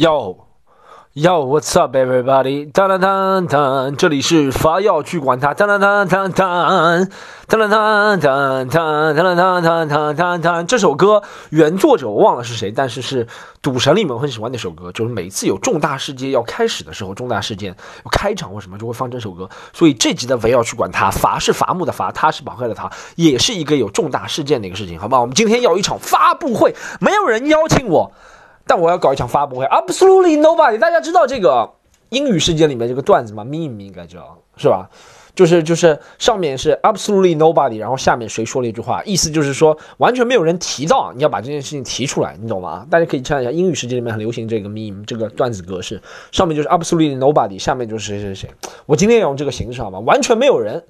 Yo Yo What's up everybody？当当当当，这里是伐药去管他。当当当当当，当当当当当当当当当当当。这首歌原作者我忘了是谁，但是是赌神里面很喜欢那首歌，就是每次有重大事件要开始的时候，重大事件开场或什么就会放这首歌。所以这集的围要去管他，伐是伐木的伐，他是宝盖的他，也是一个有重大事件的一个事情，好吧？我们今天要一场发布会，没有人邀请我。但我要搞一场发布会，Absolutely nobody。大家知道这个英语世界里面这个段子吗？Meme 应该知道是吧？就是就是上面是 Absolutely nobody，然后下面谁说了一句话，意思就是说完全没有人提到，你要把这件事情提出来，你懂吗？大家可以看一下英语世界里面很流行这个 Meme 这个段子格式，上面就是 Absolutely nobody，下面就是谁谁谁。我今天要用这个形式好吗？完全没有人。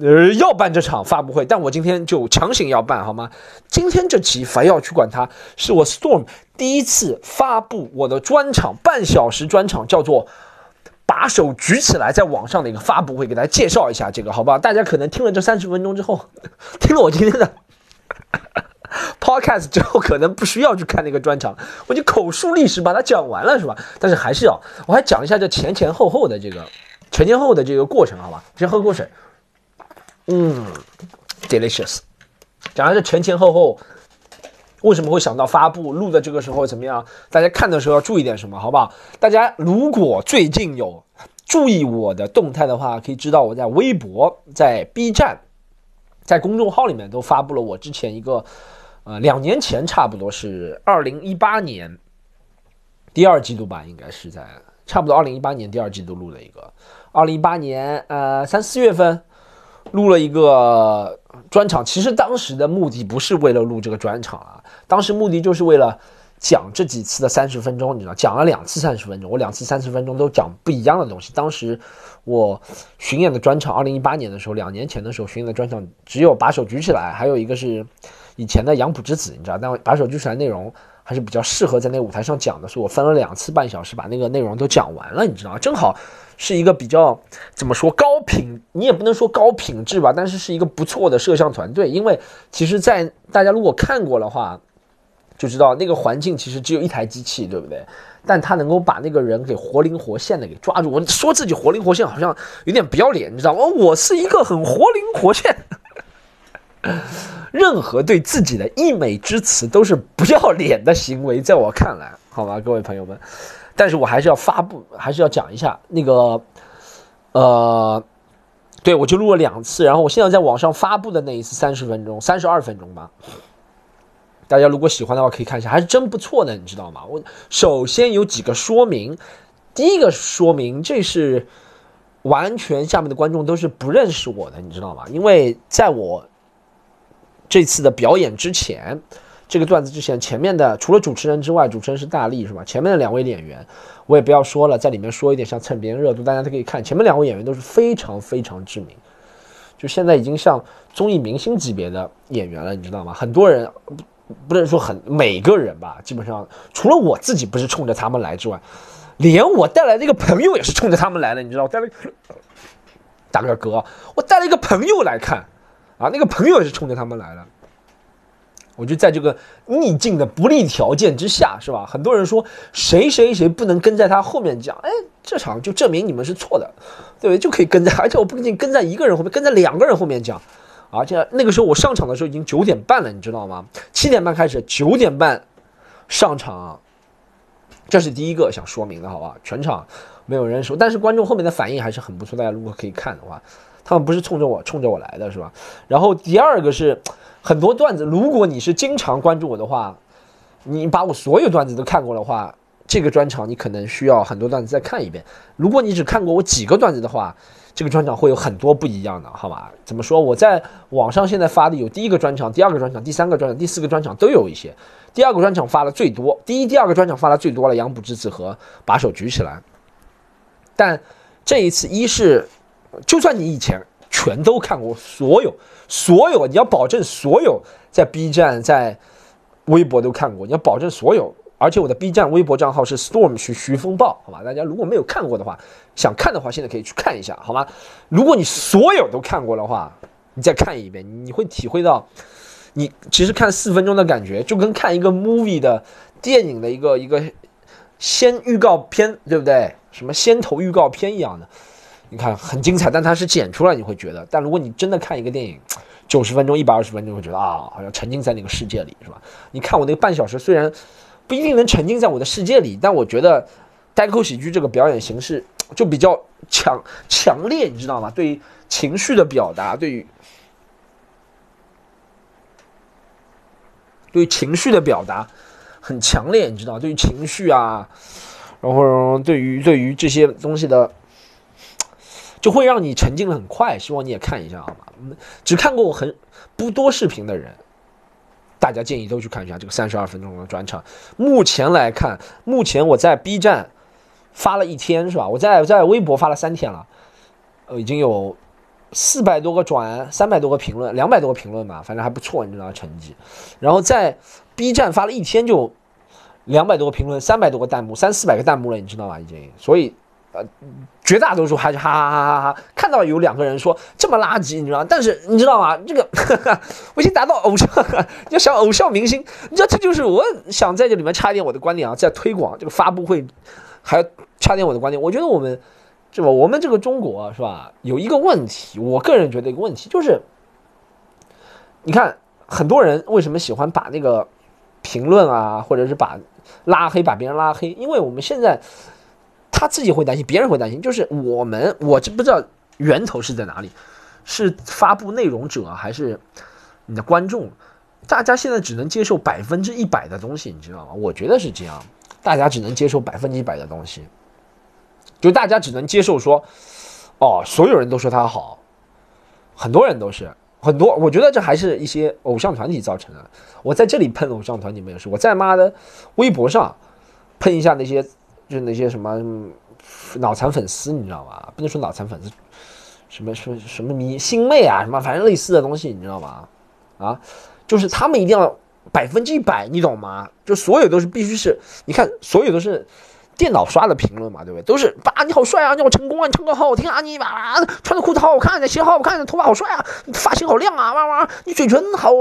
呃，要办这场发布会，但我今天就强行要办，好吗？今天这期凡要去管它，是我 Storm 第一次发布我的专场，半小时专场，叫做“把手举起来”在网上的一个发布会，给大家介绍一下这个，好不好？大家可能听了这三十分钟之后，听了我今天的 Podcast 之后，可能不需要去看那个专场，我就口述历史把它讲完了，是吧？但是还是要，我还讲一下这前前后后的这个前前后的这个过程，好吧？先喝口水。嗯，delicious。讲的是前前后后，为什么会想到发布录的这个时候怎么样？大家看的时候要注意点什么，好不好？大家如果最近有注意我的动态的话，可以知道我在微博、在 B 站、在公众号里面都发布了我之前一个，呃，两年前差不多是二零一八年第二季度吧，应该是在差不多二零一八年第二季度录的一个，二零一八年呃三四月份。录了一个专场，其实当时的目的不是为了录这个专场啊，当时目的就是为了讲这几次的三十分钟，你知道，讲了两次三十分钟，我两次三十分钟都讲不一样的东西。当时我巡演的专场，二零一八年的时候，两年前的时候巡演的专场只有把手举起来，还有一个是以前的杨浦之子，你知道，但把手举起来内容还是比较适合在那个舞台上讲的，所以我分了两次半小时把那个内容都讲完了，你知道，正好。是一个比较怎么说高品，你也不能说高品质吧，但是是一个不错的摄像团队。因为其实，在大家如果看过的话，就知道那个环境其实只有一台机器，对不对？但他能够把那个人给活灵活现的给抓住。我说自己活灵活现，好像有点不要脸，你知道吗？我是一个很活灵活现。任何对自己的溢美之词都是不要脸的行为，在我看来，好吧，各位朋友们。但是我还是要发布，还是要讲一下那个，呃，对我就录了两次，然后我现在在网上发布的那一次三十分钟，三十二分钟吧。大家如果喜欢的话，可以看一下，还是真不错的，你知道吗？我首先有几个说明，第一个说明，这是完全下面的观众都是不认识我的，你知道吗？因为在我这次的表演之前。这个段子之前前面的除了主持人之外，主持人是大力是吧？前面的两位演员我也不要说了，在里面说一点像蹭别人热度，大家都可以看。前面两位演员都是非常非常知名，就现在已经像综艺明星级别的演员了，你知道吗？很多人不能说很每个人吧，基本上除了我自己不是冲着他们来之外，连我带来的一个朋友也是冲着他们来的，你知道？我带了大个哥，我带了一个朋友来看啊，那个朋友也是冲着他们来的。我就在这个逆境的不利条件之下，是吧？很多人说谁谁谁不能跟在他后面讲，哎，这场就证明你们是错的，对不对？就可以跟在，而且我不仅仅跟在一个人后面，跟在两个人后面讲，而且那个时候我上场的时候已经九点半了，你知道吗？七点半开始，九点半上场，这是第一个想说明的，好吧？全场没有人说，但是观众后面的反应还是很不错，大家如果可以看的话，他们不是冲着我冲着我来的，是吧？然后第二个是。很多段子，如果你是经常关注我的话，你把我所有段子都看过的话，这个专场你可能需要很多段子再看一遍。如果你只看过我几个段子的话，这个专场会有很多不一样的，好吧？怎么说？我在网上现在发的有第一个专场、第二个专场、第三个专场、第四个专场都有一些。第二个专场发的最多，第一、第二个专场发的最多了，杨浦之子和把手举起来。但这一次，一是就算你以前。全都看过，所有所有，你要保证所有在 B 站、在微博都看过，你要保证所有。而且我的 B 站、微博账号是 Storm 徐徐风暴，好吧？大家如果没有看过的话，想看的话，现在可以去看一下，好吗？如果你所有都看过的话，你再看一遍，你会体会到，你其实看四分钟的感觉，就跟看一个 movie 的电影的一个一个。先预告片，对不对？什么先头预告片一样的，你看很精彩，但它是剪出来，你会觉得。但如果你真的看一个电影，九十分钟、一百二十分钟，会觉得啊，好像沉浸在那个世界里，是吧？你看我那个半小时，虽然不一定能沉浸在我的世界里，但我觉得单口喜剧这个表演形式就比较强强烈，你知道吗？对于情绪的表达，对于对于情绪的表达很强烈，你知道？对于情绪啊。然后对于对于这些东西的，就会让你沉浸的很快。希望你也看一下，好吗？只看过我很不多视频的人，大家建议都去看一下这个三十二分钟的专场。目前来看，目前我在 B 站发了一天，是吧？我在在微博发了三天了，呃，已经有四百多个转，三百多个评论，两百多个评论吧，反正还不错，你知道成绩。然后在 B 站发了一天就。两百多个评论，三百多个弹幕，三四百个弹幕了，你知道吗？已经，所以，呃，绝大多数还是哈哈哈哈哈。看到有两个人说这么垃圾，你知道？但是你知道吗？这个我已经达到偶像，要想偶像明星，你知道，这就是我想在这里面插一点我的观点啊，在推广这个发布会，还要插点我的观点。我觉得我们，是吧？我们这个中国是吧？有一个问题，我个人觉得一个问题就是，你看很多人为什么喜欢把那个评论啊，或者是把拉黑把别人拉黑，因为我们现在他自己会担心，别人会担心，就是我们我这不知道源头是在哪里，是发布内容者还是你的观众？大家现在只能接受百分之一百的东西，你知道吗？我觉得是这样，大家只能接受百分之一百的东西，就大家只能接受说，哦，所有人都说他好，很多人都是。很多，我觉得这还是一些偶像团体造成的。我在这里喷偶像团体没有事，我在妈的微博上喷一下那些，就是那些什么脑残粉丝，你知道吗？不能说脑残粉丝，什么什么什么迷星妹啊，什么反正类似的东西，你知道吗？啊，就是他们一定要百分之一百，你懂吗？就所有都是必须是，你看所有都是。电脑刷的评论嘛，对不对？都是爸，你好帅啊，你好成功啊，你唱歌好好听啊，你哇，穿的裤子好好看，你鞋好好看，的头发好帅啊，发型好亮啊，哇哇，你嘴唇好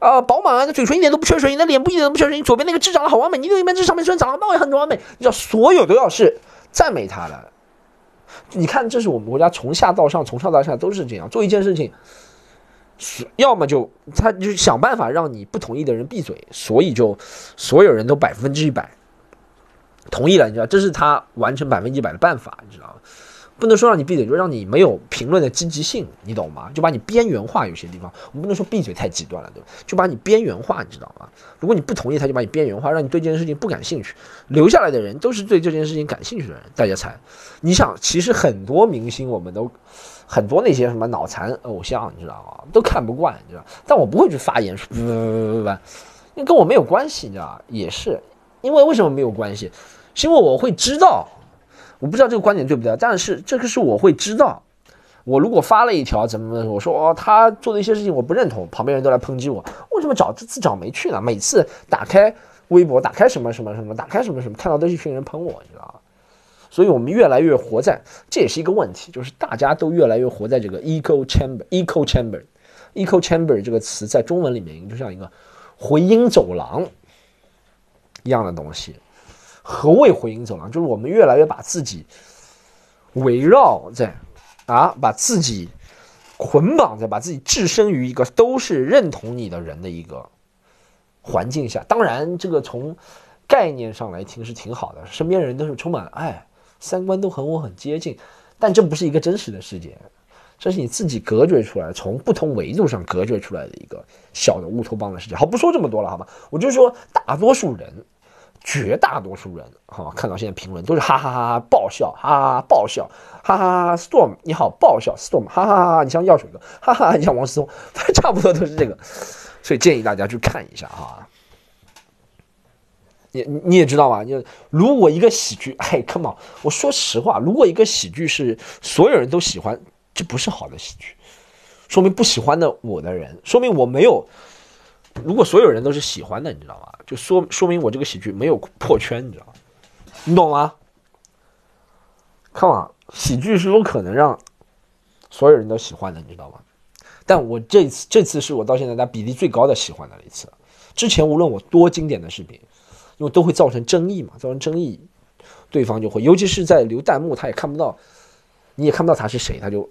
啊饱满啊，你嘴唇一点都不缺水，你的脸部一点都不缺水，你左边那个痣长得好完美，你右边这上面虽然长得倒也很完美，你知道，所有都要是赞美他的。你看，这是我们国家从下到上，从上到下都是这样做一件事情，要么就他就想办法让你不同意的人闭嘴，所以就所有人都百分之一百。同意了，你知道，这是他完成百分之一百的办法，你知道吗？不能说让你闭嘴，就让你没有评论的积极性，你懂吗？就把你边缘化，有些地方我们不能说闭嘴太极端了，对吧？就把你边缘化，你知道吗？如果你不同意，他就把你边缘化，让你对这件事情不感兴趣。留下来的人都是对这件事情感兴趣的人，大家猜？你想，其实很多明星，我们都很多那些什么脑残偶像，你知道吗？都看不惯，你知道？但我不会去发言说不不不不不，那跟我没有关系，你知道也是，因为为什么没有关系？是因为我会知道，我不知道这个观点对不对，但是这个是我会知道。我如果发了一条怎么，我说哦，他做的一些事情我不认同，旁边人都来抨击我，为什么找这自找没趣呢？每次打开微博，打开什么什么什么，打开什么什么，看到都是一群人喷我，你知道吗？所以我们越来越活在，这也是一个问题，就是大家都越来越活在这个 echo chamber，echo chamber，echo chamber 这个词在中文里面就像一个回音走廊一样的东西。何谓回音走廊？就是我们越来越把自己围绕在啊，把自己捆绑在，把自己置身于一个都是认同你的人的一个环境下。当然，这个从概念上来听是挺好的，身边人都是充满爱，三观都和我很接近。但这不是一个真实的世界，这是你自己隔绝出来，从不同维度上隔绝出来的一个小的乌托邦的世界。好，不说这么多了，好吗？我就说大多数人。绝大多数人，好看到现在评论都是哈哈哈哈爆笑，哈哈哈爆笑，哈哈哈 Storm 你好爆笑，Storm 哈哈哈你像药水哥，哈哈你像王思聪，差不多都是这个，所以建议大家去看一下哈。你你也知道嘛，就如果一个喜剧，嘿，come on，我说实话，如果一个喜剧是所有人都喜欢，这不是好的喜剧，说明不喜欢的我的人，说明我没有。如果所有人都是喜欢的，你知道吗？就说说明我这个喜剧没有破圈，你知道吗？你懂吗？看啊，喜剧是有可能让所有人都喜欢的，你知道吗？但我这次这次是我到现在它比例最高的喜欢的一次。之前无论我多经典的视频，因为都会造成争议嘛，造成争议，对方就会，尤其是在留弹幕，他也看不到，你也看不到他是谁，他就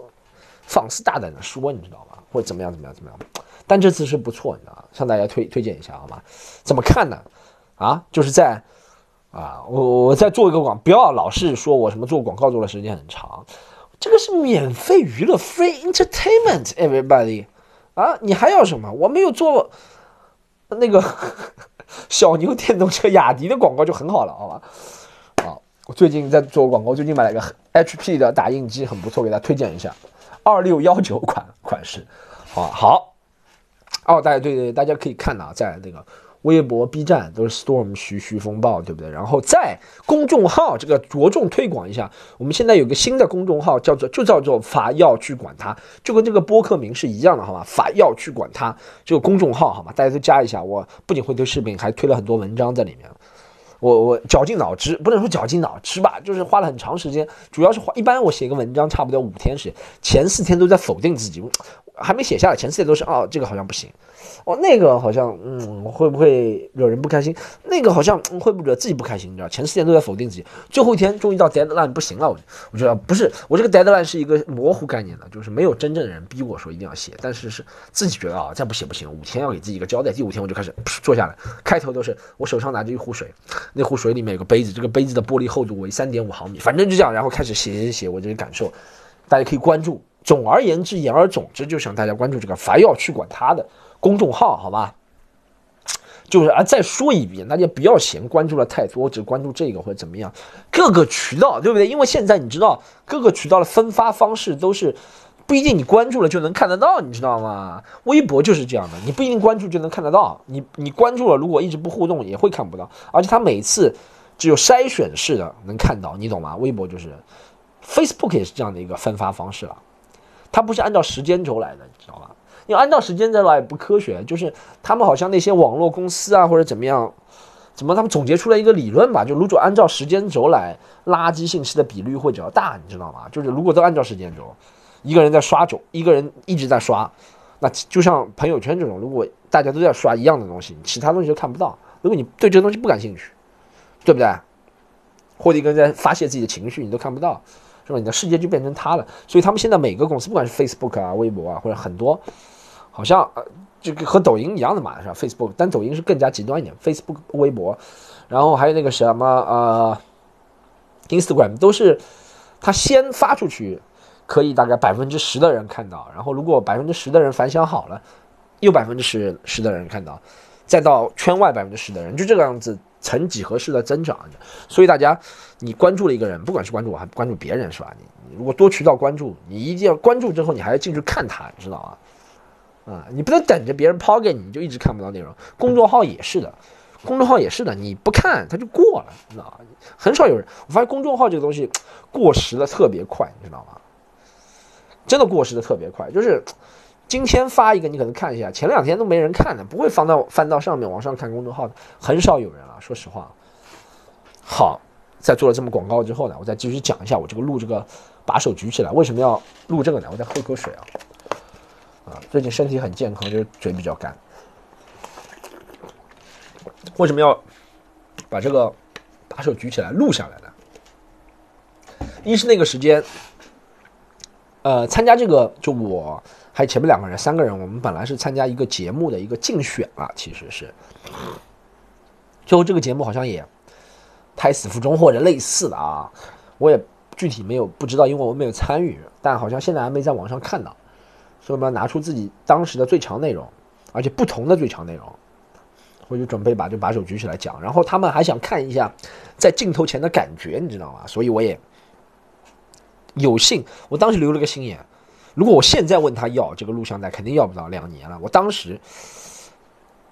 放肆大胆的说，你知道吧？或者怎么样怎么样怎么样？但这次是不错，你知道吗？向大家推推荐一下，好吗？怎么看呢？啊，就是在啊，我我再做一个广，不要老是说我什么做广告做的时间很长，这个是免费娱乐，free entertainment，everybody，啊，你还要什么？我没有做那个 小牛电动车雅迪的广告就很好了，好吧？啊，我最近在做广告，最近买了一个 HP 的打印机，很不错，给大家推荐一下，二六幺九款款式，好好。哦，大家对对，大家可以看到，在那个微博、B 站都是 Storm 徐徐风暴，对不对？然后在公众号这个着重推广一下，我们现在有个新的公众号，叫做就叫做法要去管它，就跟这个播客名是一样的，好吧？法要去管它这个公众号，好吗？大家都加一下，我不仅会推视频，还推了很多文章在里面。我我绞尽脑汁，不能说绞尽脑汁吧，就是花了很长时间，主要是花一般我写个文章差不多五天时间，前四天都在否定自己。还没写下来，前四天都是哦，这个好像不行，哦，那个好像嗯，会不会惹人不开心？那个好像会不会惹自己不开心？你知道，前四天都在否定自己，最后一天终于到 deadline 不行了，我我觉得不是，我这个 deadline 是一个模糊概念的，就是没有真正的人逼我说一定要写，但是是自己觉得啊，再不写不行，五天要给自己一个交代。第五天我就开始坐下来，开头都是我手上拿着一壶水，那壶水里面有个杯子，这个杯子的玻璃厚度为三点五毫米，反正就这样，然后开始写写写我这个感受，大家可以关注。总而言之，言而总之，就想大家关注这个“凡要去管他的”公众号，好吧？就是啊，再说一遍，大家不要嫌关注了太多，只关注这个或者怎么样。各个渠道，对不对？因为现在你知道，各个渠道的分发方式都是不一定你关注了就能看得到，你知道吗？微博就是这样的，你不一定关注就能看得到。你你关注了，如果一直不互动，也会看不到。而且它每次只有筛选式的能看到，你懂吗？微博就是，Facebook 也是这样的一个分发方式了。它不是按照时间轴来的，你知道吧？因为按照时间轴来不科学，就是他们好像那些网络公司啊或者怎么样，怎么他们总结出来一个理论吧？就如果按照时间轴来，垃圾信息的比率会比较大，你知道吗？就是如果都按照时间轴，一个人在刷轴，一个人一直在刷，那就像朋友圈这种，如果大家都在刷一样的东西，其他东西都看不到。如果你对这个东西不感兴趣，对不对？或者一个人在发泄自己的情绪，你都看不到。是吧？你的世界就变成他了，所以他们现在每个公司，不管是 Facebook 啊、微博啊，或者很多，好像呃，这个和抖音一样的嘛，是吧？Facebook，但抖音是更加极端一点，Facebook、微博，然后还有那个什么呃，Instagram，都是他先发出去，可以大概百分之十的人看到，然后如果百分之十的人反响好了，又百分之十十的人看到，再到圈外百分之十的人，就这个样子。曾几何式的增长，所以大家，你关注了一个人，不管是关注我还关注别人，是吧？你你如果多渠道关注，你一定要关注之后，你还要进去看他，知道吗？啊，你不能等着别人抛给你，你就一直看不到内容。公众号也是的，公众号也是的，你不看它就过了，知道吗？很少有人，我发现公众号这个东西过时的特别快，你知道吗？真的过时的特别快，就是。今天发一个，你可能看一下，前两天都没人看的，不会翻到翻到上面往上看公众号的，很少有人了。说实话，好，在做了这么广告之后呢，我再继续讲一下我这个录这个把手举起来为什么要录这个呢？我再喝口水啊，啊，最近身体很健康，就是嘴比较干。为什么要把这个把手举起来录下来呢？一是那个时间，呃，参加这个就我。还有前面两个人，三个人，我们本来是参加一个节目的一个竞选啊，其实是，最后这个节目好像也胎死腹中或者类似的啊，我也具体没有不知道，因为我没有参与，但好像现在还没在网上看到，所以我们要拿出自己当时的最强内容，而且不同的最强内容，我就准备把这把手举起来讲，然后他们还想看一下在镜头前的感觉，你知道吗？所以我也有幸，我当时留了个心眼。如果我现在问他要这个录像带，肯定要不到两年了。我当时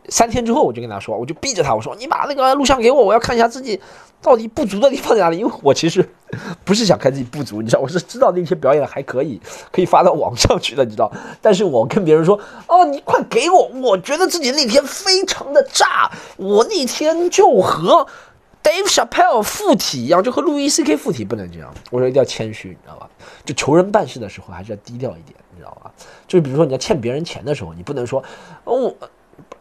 三天之后，我就跟他说，我就逼着他，我说你把那个录像给我，我要看一下自己到底不足的地方在哪里。因为我其实不是想看自己不足，你知道，我是知道那天表演还可以，可以发到网上去的，你知道。但是我跟别人说，哦，你快给我，我觉得自己那天非常的炸，我那天就和。Dave Chappelle 附体一样，就和路易 C.K. 附体不能这样。我说一定要谦虚，你知道吧？就求人办事的时候还是要低调一点，你知道吧？就是比如说你要欠别人钱的时候，你不能说哦，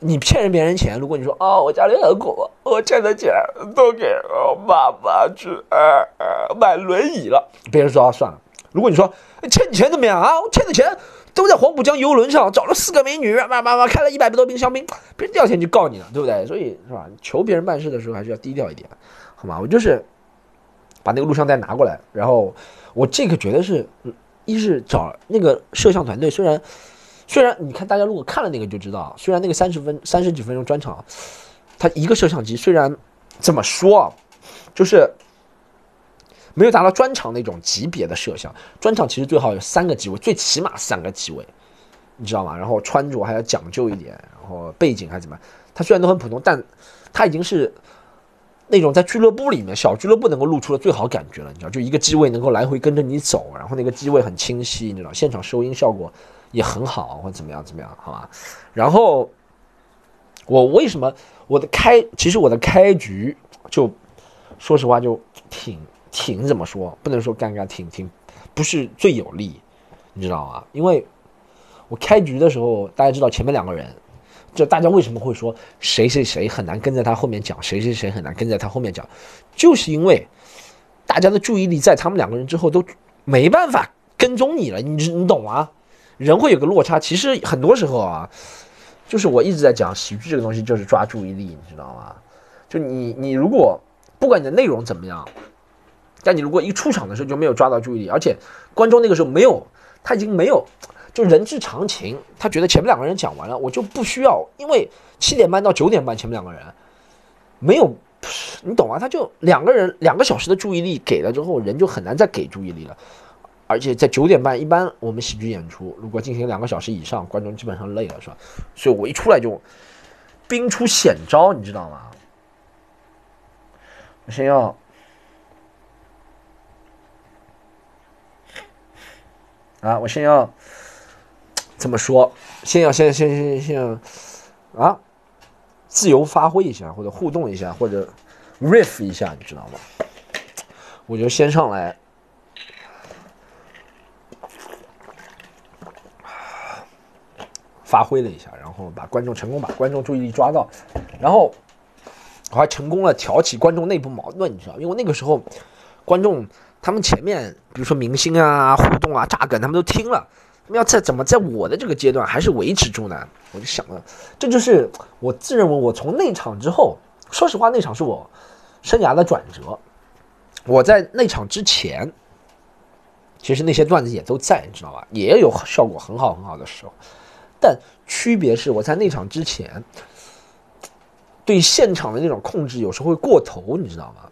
你骗人别人钱，如果你说啊，我家里很苦，我欠的钱都给我妈妈去呃呃买轮椅了，别人说啊算了。如果你说欠你钱怎么样啊？我欠的钱都在黄浦江游轮上找了四个美女，妈妈妈开了一百多瓶香槟，别人第二天就告你了，对不对？所以是吧？求别人办事的时候还是要低调一点，好吗？我就是把那个录像带拿过来，然后我这个觉得是，一是找那个摄像团队，虽然虽然你看大家如果看了那个就知道，虽然那个三十分三十几分钟专场，他一个摄像机虽然怎么说，就是。没有达到专场那种级别的摄像，专场其实最好有三个机位，最起码三个机位，你知道吗？然后穿着还要讲究一点，然后背景还怎么？它虽然都很普通，但它已经是那种在俱乐部里面小俱乐部能够露出的最好感觉了，你知道？就一个机位能够来回跟着你走，然后那个机位很清晰，你知道？现场收音效果也很好，或者怎么样怎么样，好吧？然后我为什么我的开，其实我的开局就说实话就挺。挺怎么说？不能说尴尬，挺挺不是最有利，你知道吗？因为我开局的时候，大家知道前面两个人，就大家为什么会说谁谁谁很难跟在他后面讲，谁谁谁很难跟在他后面讲，就是因为大家的注意力在他们两个人之后都没办法跟踪你了，你你懂吗？人会有个落差。其实很多时候啊，就是我一直在讲喜剧这个东西，就是抓注意力，你知道吗？就你你如果不管你的内容怎么样。但你如果一出场的时候就没有抓到注意力，而且观众那个时候没有，他已经没有，就人之常情，他觉得前面两个人讲完了，我就不需要，因为七点半到九点半前面两个人没有，你懂啊？他就两个人两个小时的注意力给了之后，人就很难再给注意力了，而且在九点半一般我们喜剧演出如果进行两个小时以上，观众基本上累了，是吧？所以我一出来就兵出险招，你知道吗？我先要。啊，我先要怎么说？先要先先先先啊，自由发挥一下，或者互动一下，或者 riff 一下，你知道吗？我就先上来发挥了一下，然后把观众成功把观众注意力抓到，然后我还成功了挑起观众内部矛盾，你知道？因为那个时候观众。他们前面，比如说明星啊、互动啊、炸梗，他们都听了。他们要在怎么在我的这个阶段还是维持住呢？我就想了，这就是我自认为我从那场之后，说实话，那场是我生涯的转折。我在那场之前，其实那些段子也都在，你知道吧？也有效果很好很好的时候。但区别是，我在那场之前，对现场的那种控制有时候会过头，你知道吗？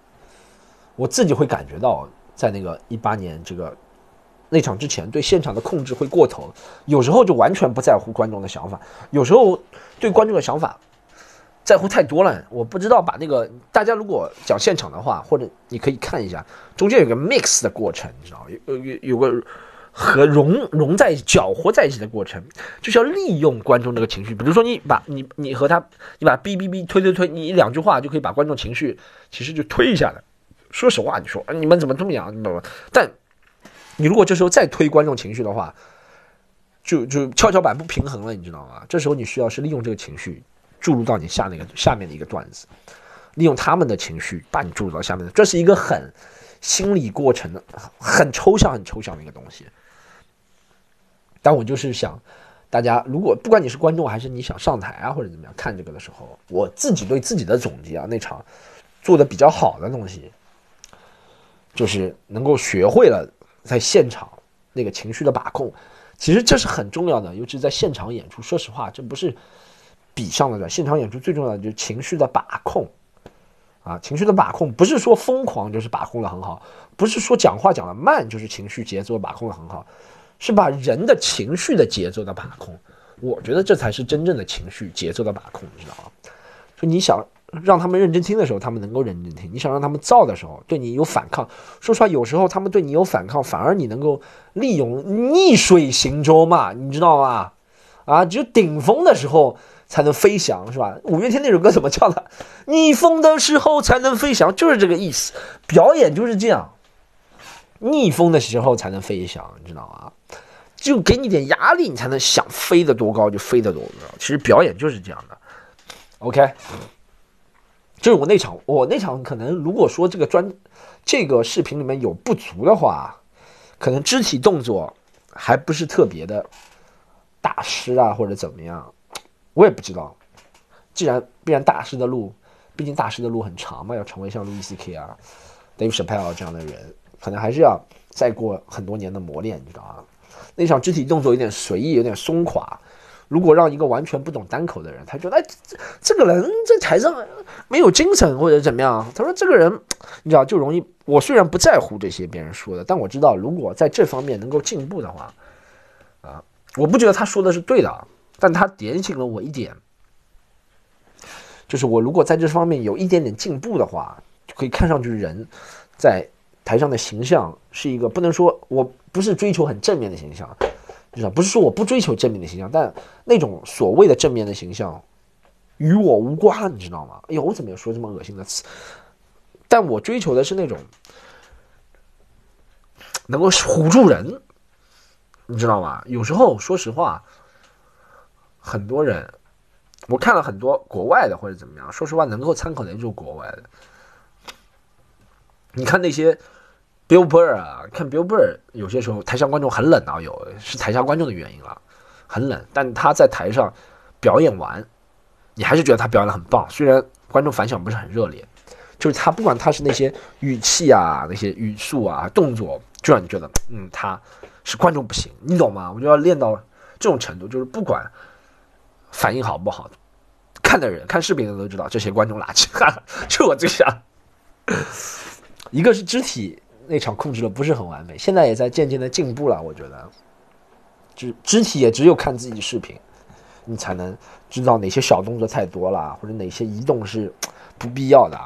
我自己会感觉到。在那个一八年这个那场之前，对现场的控制会过头，有时候就完全不在乎观众的想法，有时候对观众的想法在乎太多了。我不知道把那个大家如果讲现场的话，或者你可以看一下，中间有个 mix 的过程，你知道有有有个和融融在搅和在一起的过程，就是要利用观众这个情绪。比如说你把你你和他，你把哔哔哔推推推，你一两句话就可以把观众情绪其实就推一下的。说实话，你说你们怎么这么样？但你如果这时候再推观众情绪的话，就就跷跷板不平衡了，你知道吗？这时候你需要是利用这个情绪注入到你下那个下面的一个段子，利用他们的情绪把你注入到下面的，这是一个很心理过程的，很抽象、很抽象的一个东西。但我就是想，大家如果不管你是观众还是你想上台啊或者怎么样看这个的时候，我自己对自己的总结啊，那场做的比较好的东西。就是能够学会了在现场那个情绪的把控，其实这是很重要的，尤其在现场演出。说实话，这不是比上的，现场演出最重要的就是情绪的把控啊，情绪的把控不是说疯狂就是把控的很好，不是说讲话讲的慢就是情绪节奏把控的很好，是把人的情绪的节奏的把控。我觉得这才是真正的情绪节奏的把控，你知道吗？就你想。让他们认真听的时候，他们能够认真听。你想让他们燥的时候，对你有反抗。说实话，有时候他们对你有反抗，反而你能够利用逆水行舟嘛，你知道吗？啊，只有顶峰的时候才能飞翔，是吧？五月天那首歌怎么唱的？逆风的时候才能飞翔，就是这个意思。表演就是这样，逆风的时候才能飞翔，你知道吗？就给你点压力，你才能想飞得多高就飞得多高。其实表演就是这样的。OK，就是我那场，我那场可能如果说这个专这个视频里面有不足的话，可能肢体动作还不是特别的大师啊，或者怎么样，我也不知道。既然必然大师的路，毕竟大师的路很长嘛，要成为像路易 C K 啊、Dave Chappelle 这样的人，可能还是要再过很多年的磨练，你知道吗？那场肢体动作有点随意，有点松垮。如果让一个完全不懂单口的人，他觉得哎，这这个人在台上没有精神或者怎么样？他说这个人，你知道就容易。我虽然不在乎这些别人说的，但我知道如果在这方面能够进步的话，啊，我不觉得他说的是对的，但他点醒了我一点，就是我如果在这方面有一点点进步的话，就可以看上去人在台上的形象是一个不能说我不是追求很正面的形象。知道不是说我不追求正面的形象，但那种所谓的正面的形象与我无关，你知道吗？哎呦，我怎么又说这么恶心的词？但我追求的是那种能够唬住人，你知道吗？有时候说实话，很多人我看了很多国外的或者怎么样，说实话能够参考的就是国外的。你看那些。Bill Burr 啊，看 Bill Burr，有些时候台下观众很冷啊，有是台下观众的原因了，很冷。但他在台上表演完，你还是觉得他表演的很棒，虽然观众反响不是很热烈，就是他不管他是那些语气啊、那些语速啊、动作，就让你觉得，嗯，他是观众不行，你懂吗？我就要练到这种程度，就是不管反应好不好，看的人看视频的都知道这些观众垃圾，哈哈就我最想，一个是肢体。那场控制的不是很完美，现在也在渐渐的进步了。我觉得，肢肢体也只有看自己视频，你才能知道哪些小动作太多了，或者哪些移动是不必要的。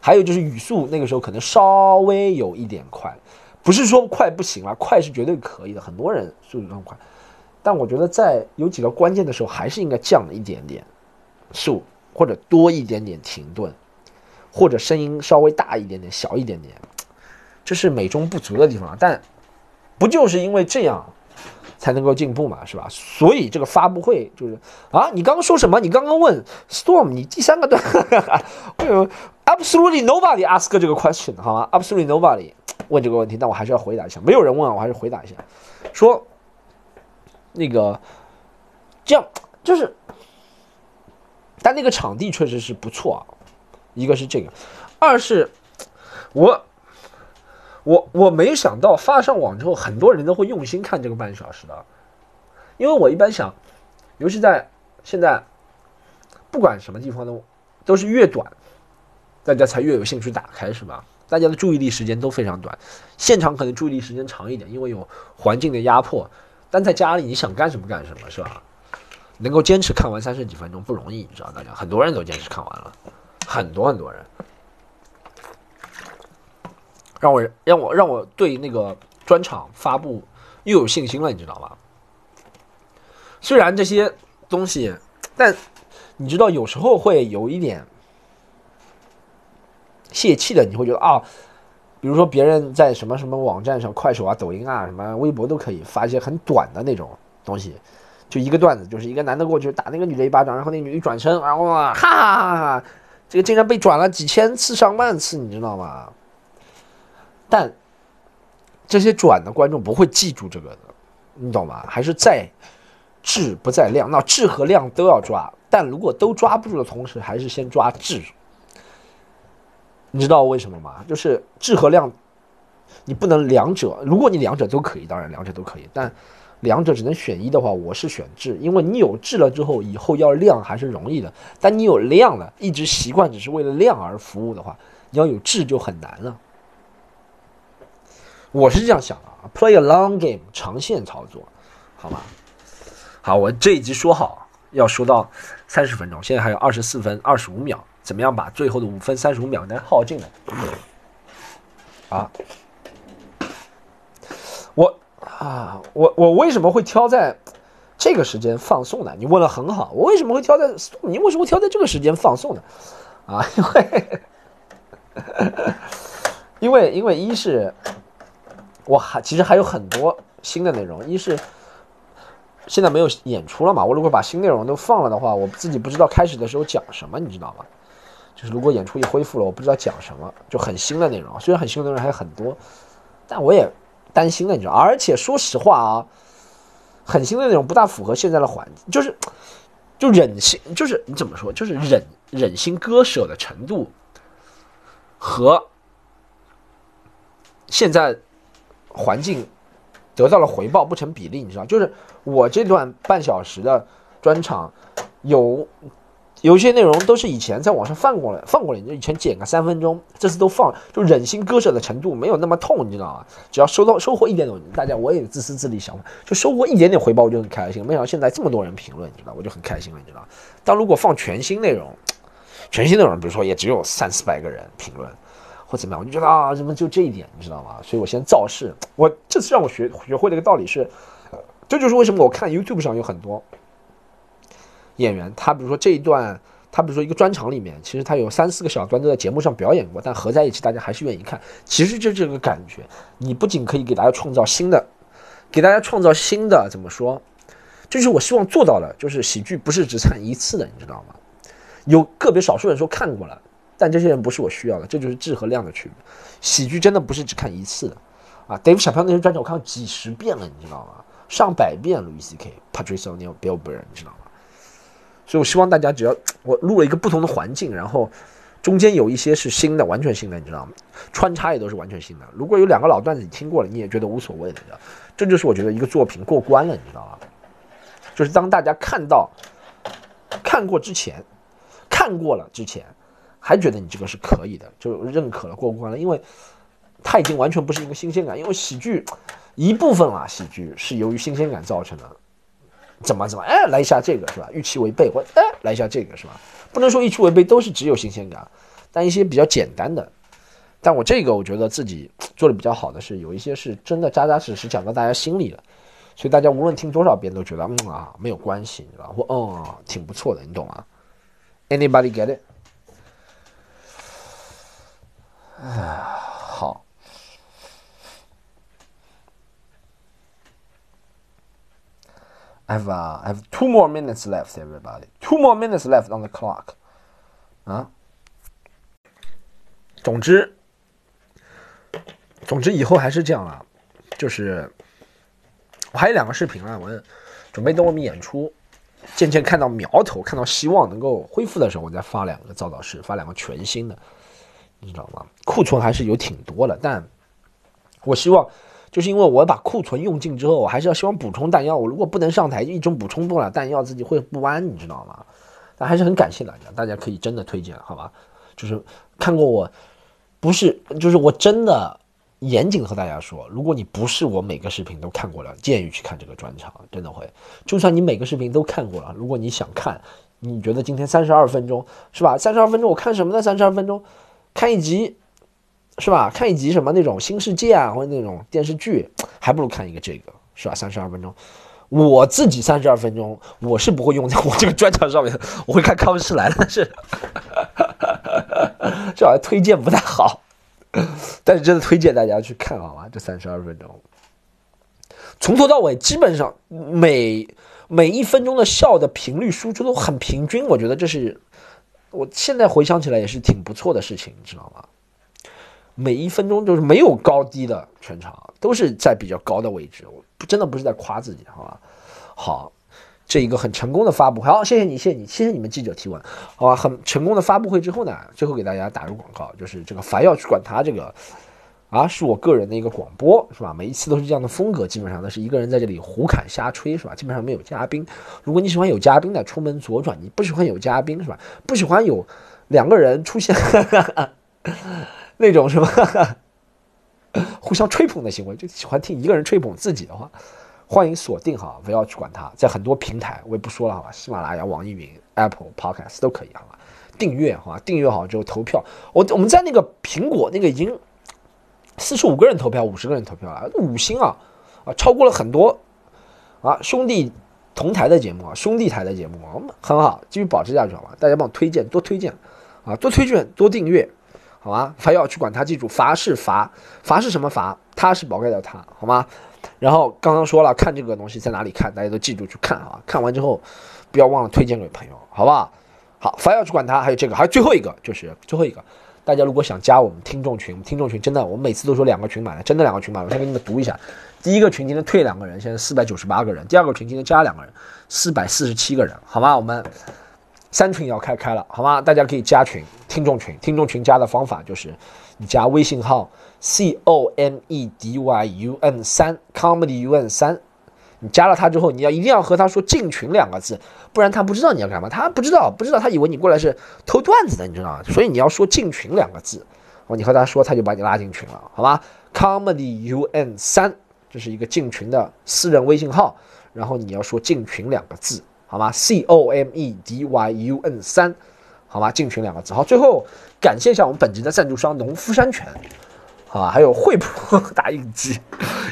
还有就是语速，那个时候可能稍微有一点快，不是说快不行了，快是绝对可以的，很多人速度都很快。但我觉得在有几个关键的时候，还是应该降了一点点速，或者多一点点停顿，或者声音稍微大一点点，小一点点。这是美中不足的地方，但不就是因为这样才能够进步嘛，是吧？所以这个发布会就是啊，你刚刚说什么？你刚刚问 Storm，你第三个段，Absolutely nobody ask 这个 question 好吗？Absolutely nobody 问这个问题，但我还是要回答一下。没有人问啊，我还是回答一下，说那个这样就是，但那个场地确实是不错啊。一个是这个，二是我。我我没想到发上网之后，很多人都会用心看这个半小时的，因为我一般想，尤其在现在，不管什么地方都都是越短，大家才越有兴趣打开，是吧？大家的注意力时间都非常短，现场可能注意力时间长一点，因为有环境的压迫，但在家里你想干什么干什么，是吧？能够坚持看完三十几分钟不容易，你知道，大家很多人都坚持看完了，很多很多人。让我让我让我对那个专场发布又有信心了，你知道吗？虽然这些东西，但你知道有时候会有一点泄气的，你会觉得啊，比如说别人在什么什么网站上，快手啊、抖音啊、什么微博都可以发一些很短的那种东西，就一个段子，就是一个男的过去打那个女的一巴掌，然后那女一转身，然后哈哈哈哈，这个竟然被转了几千次、上万次，你知道吗？但这些转的观众不会记住这个的，你懂吗？还是在质不在量，那质和量都要抓。但如果都抓不住的同时，还是先抓质。你知道为什么吗？就是质和量，你不能两者。如果你两者都可以，当然两者都可以。但两者只能选一的话，我是选质，因为你有质了之后，以后要量还是容易的。但你有量了，一直习惯只是为了量而服务的话，你要有质就很难了。我是这样想的啊，play a long game，长线操作，好吗？好，我这一集说好要说到三十分钟，现在还有二十四分二十五秒，怎么样把最后的五分三十五秒能耗尽呢？啊，啊，我我为什么会挑在这个时间放送呢？你问的很好，我为什么会挑在你为什么挑在这个时间放送呢？啊，因为因为因为一是。我还其实还有很多新的内容，一是现在没有演出了嘛，我如果把新内容都放了的话，我自己不知道开始的时候讲什么，你知道吗？就是如果演出一恢复了，我不知道讲什么，就很新的内容，虽然很新的内容还有很多，但我也担心的，你知道，而且说实话啊，很新的那种不大符合现在的环境，就是就忍心，就是你怎么说，就是忍忍心割舍的程度和现在环境得到了回报不成比例，你知道，就是我这段半小时的专场有。有些内容都是以前在网上放过了，放过了，你就以前剪个三分钟，这次都放，就忍心割舍的程度没有那么痛，你知道吗？只要收到收获一点点，大家我也自私自利想法，就收获一点点回报我就很开心。没想到现在这么多人评论，你知道，我就很开心了，你知道。但如果放全新内容，全新内容，比如说也只有三四百个人评论或怎么样，我就觉得啊，怎么就这一点，你知道吗？所以我先造势。我这次让我学学会了一个道理是，这就是为什么我看 YouTube 上有很多。演员，他比如说这一段，他比如说一个专场里面，其实他有三四个小段都在节目上表演过，但合在一起，大家还是愿意看。其实就这个感觉，你不仅可以给大家创造新的，给大家创造新的，怎么说？就是我希望做到的，就是喜剧不是只看一次的，你知道吗？有个别少数人说看过了，但这些人不是我需要的，这就是质和量的区别。喜剧真的不是只看一次的，啊，Dave 小票那些专场我看了几十遍了，你知道吗？上百遍，Louis C.K. Patrice O'Neal Bill Burr，你知道吗？所以，我希望大家只要 我录了一个不同的环境，然后中间有一些是新的，完全新的，你知道吗？穿插也都是完全新的。如果有两个老段子你听过了，你也觉得无所谓的，你知道？这就是我觉得一个作品过关了，你知道吗？就是当大家看到看过之前，看过了之前，还觉得你这个是可以的，就认可了过关了，因为它已经完全不是一个新鲜感。因为喜剧一部分啊，喜剧是由于新鲜感造成的。怎么怎么哎，来一下这个是吧？预期违背或哎，来一下这个是吧？不能说预期违背都是只有新鲜感，但一些比较简单的，但我这个我觉得自己做的比较好的是有一些是真的扎扎实实讲到大家心里了，所以大家无论听多少遍都觉得嗯啊没有关系，你知道或嗯挺不错的，你懂吗？Anybody get it？哎，I have uh, I have two more minutes left, everybody. Two more minutes left on the clock. 啊，总之，总之以后还是这样啊，就是我还有两个视频啊，我准备等我们演出渐渐看到苗头、看到希望能够恢复的时候，我再发两个造造势，发两个全新的，你知道吗？库存还是有挺多的，但我希望。就是因为我把库存用尽之后，我还是要希望补充弹药。我如果不能上台，一种补充不了弹药，自己会不安，你知道吗？但还是很感谢大家，大家可以真的推荐，好吧？就是看过我，不是，就是我真的严谨和大家说，如果你不是我每个视频都看过了，建议去看这个专场，真的会。就算你每个视频都看过了，如果你想看，你觉得今天三十二分钟是吧？三十二分钟我看什么呢？三十二分钟看一集。是吧？看一集什么那种新世界啊，或者那种电视剧，还不如看一个这个，是吧？三十二分钟，我自己三十二分钟，我是不会用在我这个专场上面，我会看康师来但是 这好像推荐不太好，但是真的推荐大家去看，好吗？这三十二分钟，从头到尾基本上每每一分钟的笑的频率输出都很平均，我觉得这是我现在回想起来也是挺不错的事情，你知道吗？每一分钟就是没有高低的全场，都是在比较高的位置。我不真的不是在夸自己，好吧？好，这一个很成功的发布会，好，谢谢你，谢谢你，谢谢你们记者提问，好吧？很成功的发布会之后呢，最后给大家打个广告，就是这个凡要去管他这个啊，是我个人的一个广播，是吧？每一次都是这样的风格，基本上呢是一个人在这里胡侃瞎吹，是吧？基本上没有嘉宾。如果你喜欢有嘉宾的，出门左转；你不喜欢有嘉宾，是吧？不喜欢有两个人出现。那种什么互相吹捧的行为，就喜欢听一个人吹捧自己的话，欢迎锁定哈，不要去管他，在很多平台我也不说了好吧，喜马拉雅、网易云、Apple Podcast 都可以好吧，订阅好吧，订阅好之后投票，我我们在那个苹果那个已经四十五个人投票，五十个人投票了，五星啊啊，超过了很多啊兄弟同台的节目啊，兄弟台的节目啊，很好，继续保持下去好吧，大家帮我推荐，多推荐啊，多推荐，多订阅。好吗？还要去管他，记住，罚是罚，罚是什么罚？他是宝盖的他，好吗？然后刚刚说了，看这个东西在哪里看，大家都记住去看啊。看完之后，不要忘了推荐给朋友，好不好？好，凡要去管他，还有这个，还有最后一个，就是最后一个。大家如果想加我们听众群，听众群真的，我每次都说两个群满了，真的两个群满了。我先给你们读一下，第一个群今天退两个人，现在四百九十八个人；第二个群今天加两个人，四百四十七个人，好吗？我们三群要开开了，好吗？大家可以加群，听众群，听众群加的方法就是你加微信号 c o m e d y u n 三 comedy u n 三。你加了他之后，你要一定要和他说进群两个字，不然他不知道你要干嘛，他不知道，不知道，他以为你过来是偷段子的，你知道吗？所以你要说进群两个字，哦，你和他说，他就把你拉进群了，好吗？Comedy UN 三，这是一个进群的私人微信号，然后你要说进群两个字，好吗？C O M E D Y U N 三，好吗？进群两个字，好，最后感谢一下我们本集的赞助商农夫山泉。好吧，还有惠普 打印机，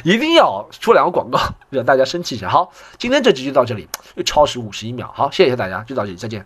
一定要出两个广告，让大家生气一下。好，今天这集就到这里，又超时五十一秒。好，谢谢大家，就到这里，再见。